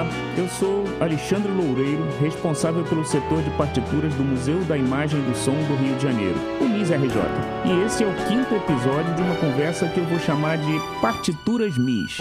Olá, eu sou Alexandre Loureiro, responsável pelo setor de partituras do Museu da Imagem do Som do Rio de Janeiro, o MIS-RJ. E esse é o quinto episódio de uma conversa que eu vou chamar de Partituras MIS.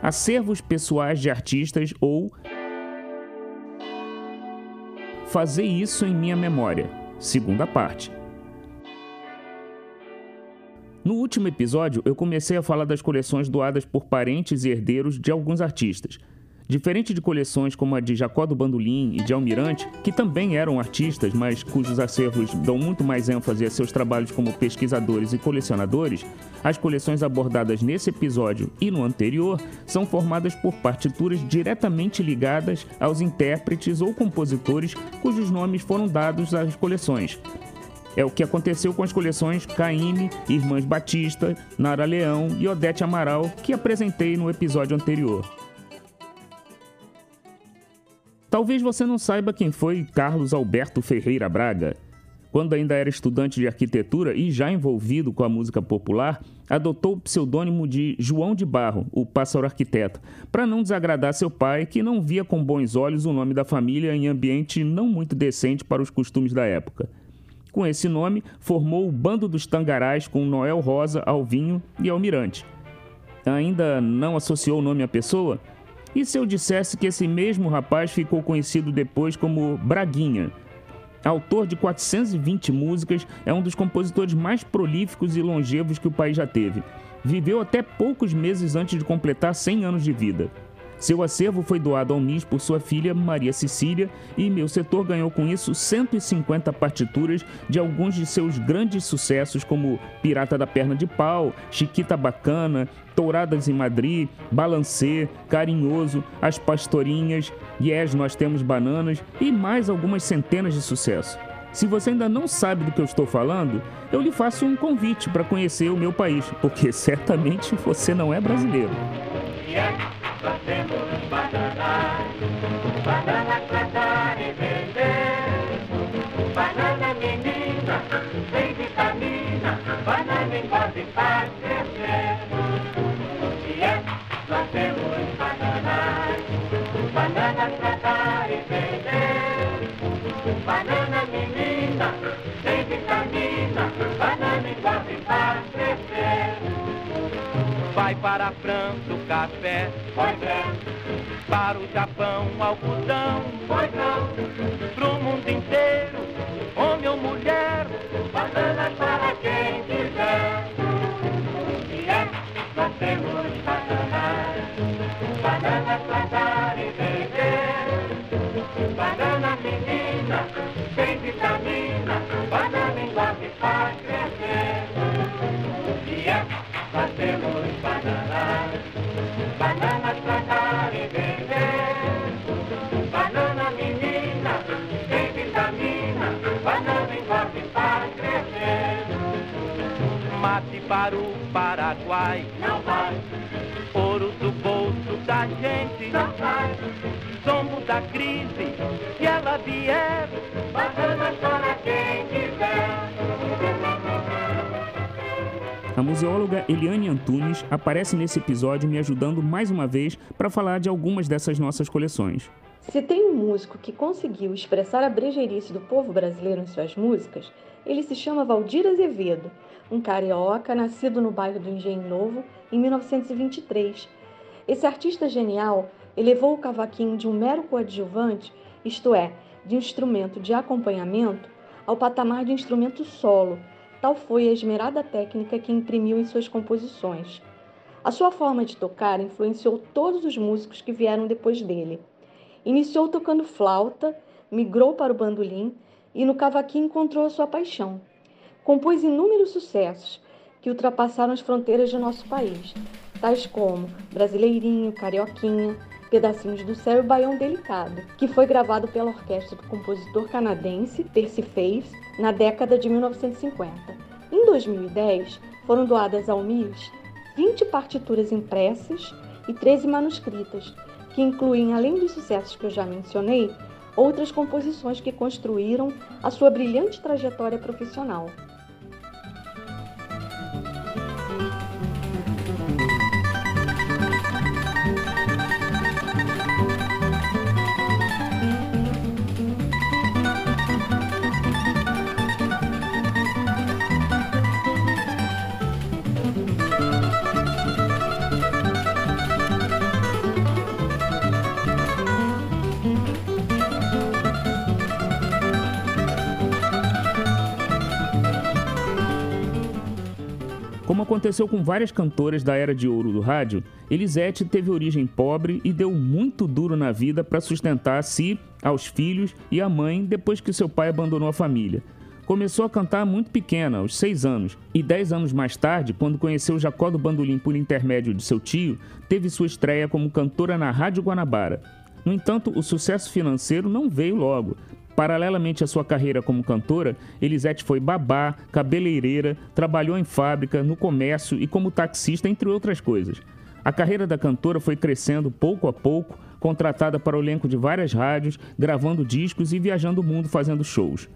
Acervos pessoais de artistas ou Fazer isso em minha memória, segunda parte. No último episódio, eu comecei a falar das coleções doadas por parentes e herdeiros de alguns artistas. Diferente de coleções como a de Jacó do Bandolim e de Almirante, que também eram artistas, mas cujos acervos dão muito mais ênfase a seus trabalhos como pesquisadores e colecionadores, as coleções abordadas nesse episódio e no anterior são formadas por partituras diretamente ligadas aos intérpretes ou compositores cujos nomes foram dados às coleções, é o que aconteceu com as coleções Caime, Irmãs Batista, Nara Leão e Odete Amaral, que apresentei no episódio anterior. Talvez você não saiba quem foi Carlos Alberto Ferreira Braga. Quando ainda era estudante de arquitetura e já envolvido com a música popular, adotou o pseudônimo de João de Barro, o pássaro arquiteto, para não desagradar seu pai, que não via com bons olhos o nome da família em ambiente não muito decente para os costumes da época. Com esse nome, formou o Bando dos Tangarás com Noel Rosa, Alvinho e Almirante. Ainda não associou o nome à pessoa? E se eu dissesse que esse mesmo rapaz ficou conhecido depois como Braguinha? Autor de 420 músicas, é um dos compositores mais prolíficos e longevos que o país já teve. Viveu até poucos meses antes de completar 100 anos de vida. Seu acervo foi doado ao MIS por sua filha Maria Cecília e meu setor ganhou com isso 150 partituras de alguns de seus grandes sucessos, como Pirata da Perna de Pau, Chiquita Bacana, Touradas em Madrid, Balancê, Carinhoso, As Pastorinhas, Yes, Nós Temos Bananas e mais algumas centenas de sucessos. Se você ainda não sabe do que eu estou falando, eu lhe faço um convite para conhecer o meu país, porque certamente você não é brasileiro. Yeah fazemos bananas, bananas plantar e vender. Banana menina, sem vitamina, banana engorda e faz crescer. E é, nós temos bananas, bananas plantar e vender. Banana menina, sem vitamina, banana engorda e faz crescer. Vai para a França o café Pois é. Para o Japão, algodão. Pois não. Pro mundo inteiro, homem ou mulher. Bananas para quem quiser. E é, nós temos bananas. Bananas para para o Paraguai. Não vai. Ouro do bolso da gente. Não vai. Somos da crise, se ela vier. Bacana para quem quiser. A museóloga Eliane Antunes aparece nesse episódio me ajudando mais uma vez para falar de algumas dessas nossas coleções. Se tem um músico que conseguiu expressar a brejeirice do povo brasileiro em suas músicas, ele se chama Valdir Azevedo, um carioca nascido no bairro do Engenho Novo em 1923. Esse artista genial elevou o cavaquinho de um mero coadjuvante, isto é, de instrumento de acompanhamento, ao patamar de instrumento solo. Tal foi a esmerada técnica que imprimiu em suas composições. A sua forma de tocar influenciou todos os músicos que vieram depois dele. Iniciou tocando flauta, migrou para o bandolim e no cavaquinho encontrou a sua paixão. Compôs inúmeros sucessos que ultrapassaram as fronteiras de nosso país, tais como Brasileirinho, Carioquinha, Pedacinhos do Céu e Baião Delicado, que foi gravado pela orquestra do compositor canadense Percy Faith na década de 1950. Em 2010, foram doadas ao MIS 20 partituras impressas e 13 manuscritas, que incluem, além dos sucessos que eu já mencionei, outras composições que construíram a sua brilhante trajetória profissional. Aconteceu com várias cantoras da era de ouro do rádio, Elisete teve origem pobre e deu muito duro na vida para sustentar a si, aos filhos e a mãe depois que seu pai abandonou a família. Começou a cantar muito pequena, aos seis anos, e dez anos mais tarde, quando conheceu Jacó do Bandolim por intermédio de seu tio, teve sua estreia como cantora na Rádio Guanabara. No entanto, o sucesso financeiro não veio logo. Paralelamente à sua carreira como cantora, Elisete foi babá, cabeleireira, trabalhou em fábrica, no comércio e como taxista, entre outras coisas. A carreira da cantora foi crescendo pouco a pouco, contratada para o elenco de várias rádios, gravando discos e viajando o mundo fazendo shows.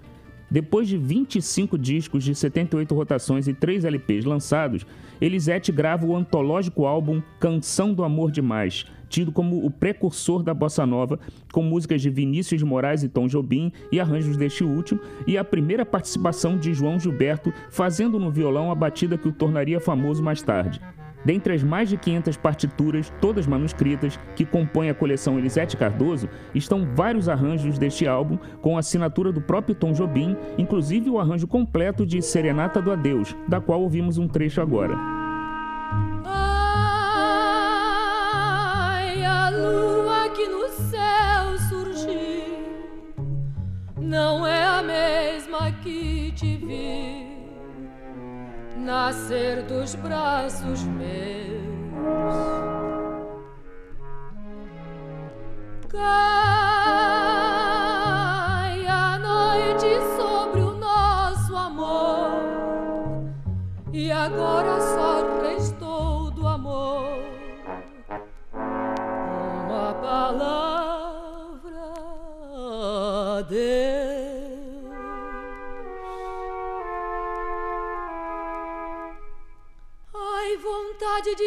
Depois de 25 discos de 78 rotações e 3 LPs lançados, Elisete grava o antológico álbum Canção do Amor Demais, tido como o precursor da bossa nova, com músicas de Vinícius de Moraes e Tom Jobim e arranjos deste último, e a primeira participação de João Gilberto fazendo no violão a batida que o tornaria famoso mais tarde. Dentre as mais de 500 partituras, todas manuscritas, que compõem a coleção Elisete Cardoso, estão vários arranjos deste álbum, com a assinatura do próprio Tom Jobim, inclusive o arranjo completo de Serenata do Adeus, da qual ouvimos um trecho agora. Não é a mesma que te vi nascer dos braços meus.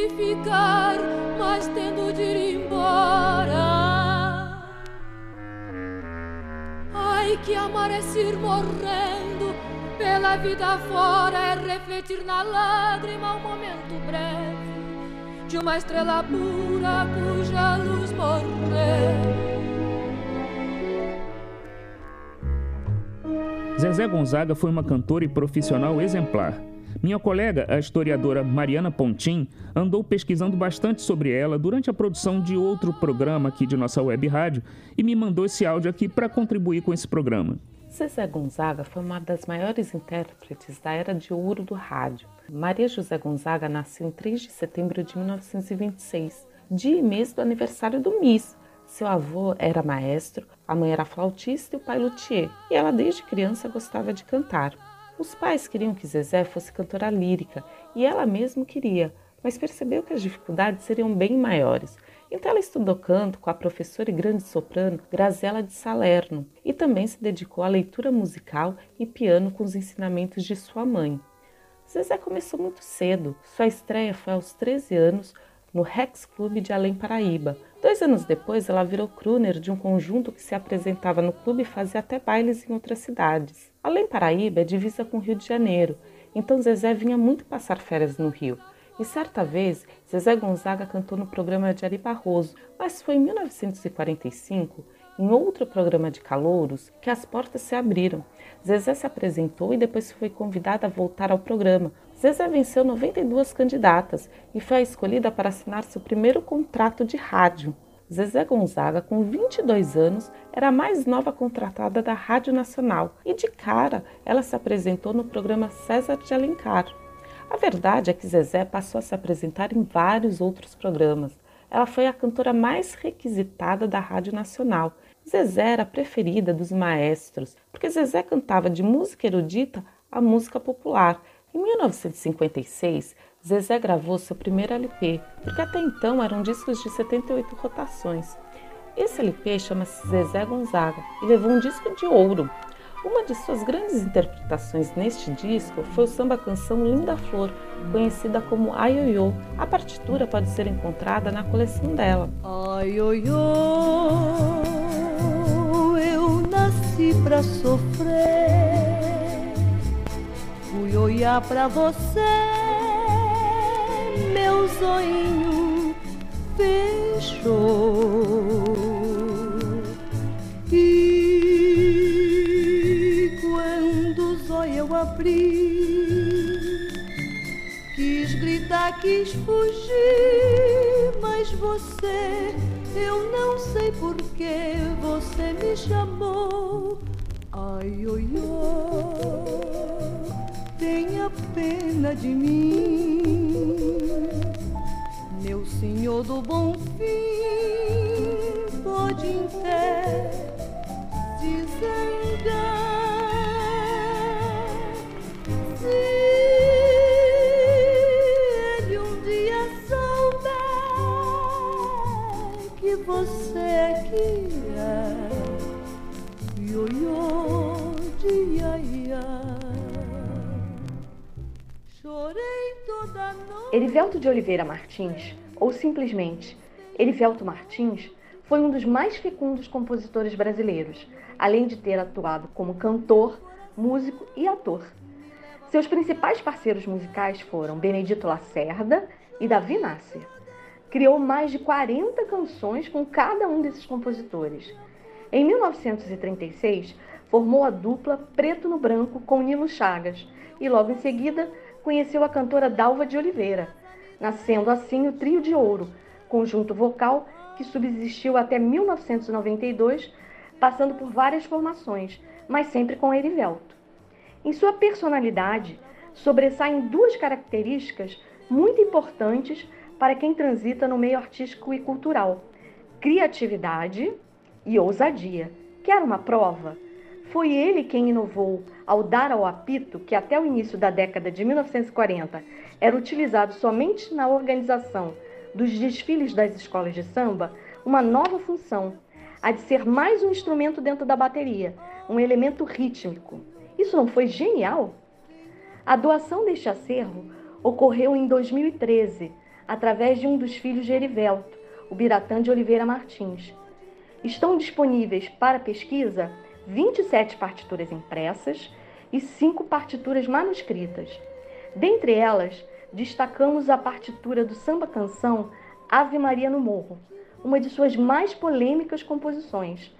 Ficar, mas tendo de ir embora. Ai, que amar é se ir morrendo pela vida fora, é refletir na lágrima um momento breve de uma estrela pura cuja luz morreu. Zezé Gonzaga foi uma cantora e profissional exemplar minha colega, a historiadora Mariana Pontin, andou pesquisando bastante sobre ela durante a produção de outro programa aqui de nossa web rádio e me mandou esse áudio aqui para contribuir com esse programa. Zezé Gonzaga foi uma das maiores intérpretes da era de ouro do rádio. Maria José Gonzaga nasceu em 3 de setembro de 1926, dia e mês do aniversário do Miss. Seu avô era maestro, a mãe era flautista e o pai luthier, e ela desde criança gostava de cantar. Os pais queriam que Zezé fosse cantora lírica e ela mesma queria, mas percebeu que as dificuldades seriam bem maiores. Então ela estudou canto com a professora e grande soprano Grazela de Salerno e também se dedicou à leitura musical e piano com os ensinamentos de sua mãe. Zezé começou muito cedo. Sua estreia foi aos 13 anos no Rex Clube de Além Paraíba. Dois anos depois, ela virou crooner de um conjunto que se apresentava no clube e fazia até bailes em outras cidades. Além Paraíba é divisa com o Rio de Janeiro, então Zezé vinha muito passar férias no Rio. E certa vez, Zezé Gonzaga cantou no programa de Ari Barroso, mas foi em 1945, em outro programa de calouros, que as portas se abriram. Zezé se apresentou e depois foi convidada a voltar ao programa. Zezé venceu 92 candidatas e foi escolhida para assinar seu primeiro contrato de rádio. Zezé Gonzaga, com 22 anos, era a mais nova contratada da Rádio Nacional e de cara ela se apresentou no programa César de Alencar. A verdade é que Zezé passou a se apresentar em vários outros programas. Ela foi a cantora mais requisitada da Rádio Nacional. Zezé era a preferida dos maestros, porque Zezé cantava de música erudita a música popular. Em 1956, Zezé gravou seu primeiro LP, porque até então eram discos de 78 rotações. Esse LP chama-se Zezé Gonzaga e levou um disco de ouro. Uma de suas grandes interpretações neste disco foi o samba-canção Linda Flor, conhecida como Aioiô. A partitura pode ser encontrada na coleção dela. Aioiô, eu nasci pra sofrer, fui olhar pra você meu sonho fechou. E quando o zóio eu abri, quis gritar, quis fugir, mas você, eu não sei por que você me chamou. Ai, oi, oi, tenha pena de mim, senhor do bom fim, pode até de Oliveira Martins, ou simplesmente Erivelto Martins, foi um dos mais fecundos compositores brasileiros, além de ter atuado como cantor, músico e ator. Seus principais parceiros musicais foram Benedito Lacerda e Davi Nasser criou mais de 40 canções com cada um desses compositores. Em 1936, formou a dupla Preto no Branco com Nilo Chagas e logo em seguida conheceu a cantora Dalva de Oliveira, nascendo assim o Trio de Ouro, conjunto vocal que subsistiu até 1992, passando por várias formações, mas sempre com Erivelto. Em sua personalidade, sobressaem duas características muito importantes para quem transita no meio artístico e cultural: criatividade e ousadia. Quer uma prova? Foi ele quem inovou ao dar ao apito, que até o início da década de 1940 era utilizado somente na organização dos desfiles das escolas de samba, uma nova função, a de ser mais um instrumento dentro da bateria, um elemento rítmico. Isso não foi genial? A doação deste acervo ocorreu em 2013 através de um dos filhos de Erivelto, o Biratã de Oliveira Martins. Estão disponíveis para pesquisa 27 partituras impressas e 5 partituras manuscritas. Dentre elas, destacamos a partitura do samba canção Ave Maria no Morro, uma de suas mais polêmicas composições,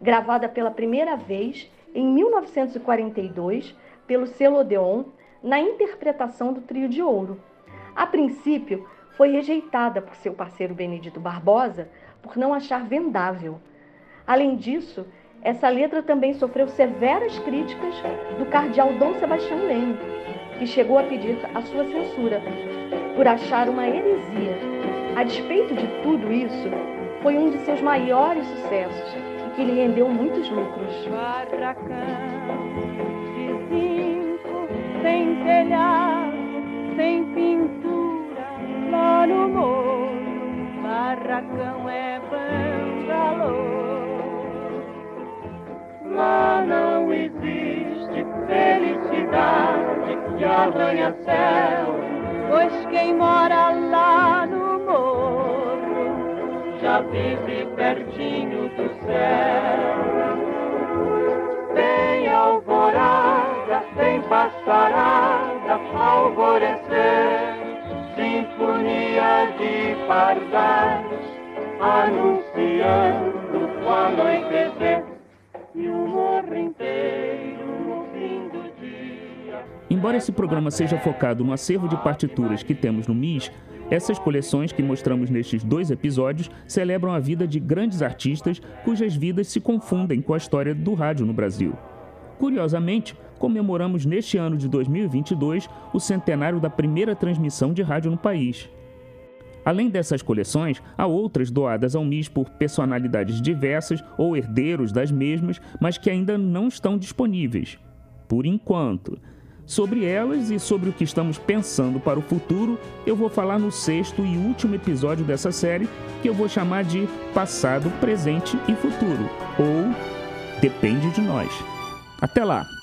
gravada pela primeira vez em 1942 pelo selo Odeon na interpretação do Trio de Ouro. A princípio, foi rejeitada por seu parceiro Benedito Barbosa por não achar vendável. Além disso, essa letra também sofreu severas críticas do cardeal Dom Sebastião Leme, que chegou a pedir a sua censura por achar uma heresia. A despeito de tudo isso, foi um de seus maiores sucessos e que lhe rendeu muitos lucros. Barracão de zinco, sem telhado, sem pintura lá no morro, barracão é bangalô. Felicidade que arranha céu, pois quem mora lá no morro já vive pertinho do céu. Tem alvorada, tem passarada, alvorecer sinfonia de pardais anunciando o anoitecer e o morro Embora esse programa seja focado no acervo de partituras que temos no MIS, essas coleções que mostramos nestes dois episódios celebram a vida de grandes artistas cujas vidas se confundem com a história do rádio no Brasil. Curiosamente, comemoramos neste ano de 2022 o centenário da primeira transmissão de rádio no país. Além dessas coleções, há outras doadas ao MIS por personalidades diversas ou herdeiros das mesmas, mas que ainda não estão disponíveis. Por enquanto. Sobre elas e sobre o que estamos pensando para o futuro, eu vou falar no sexto e último episódio dessa série, que eu vou chamar de Passado, Presente e Futuro, ou Depende de Nós. Até lá!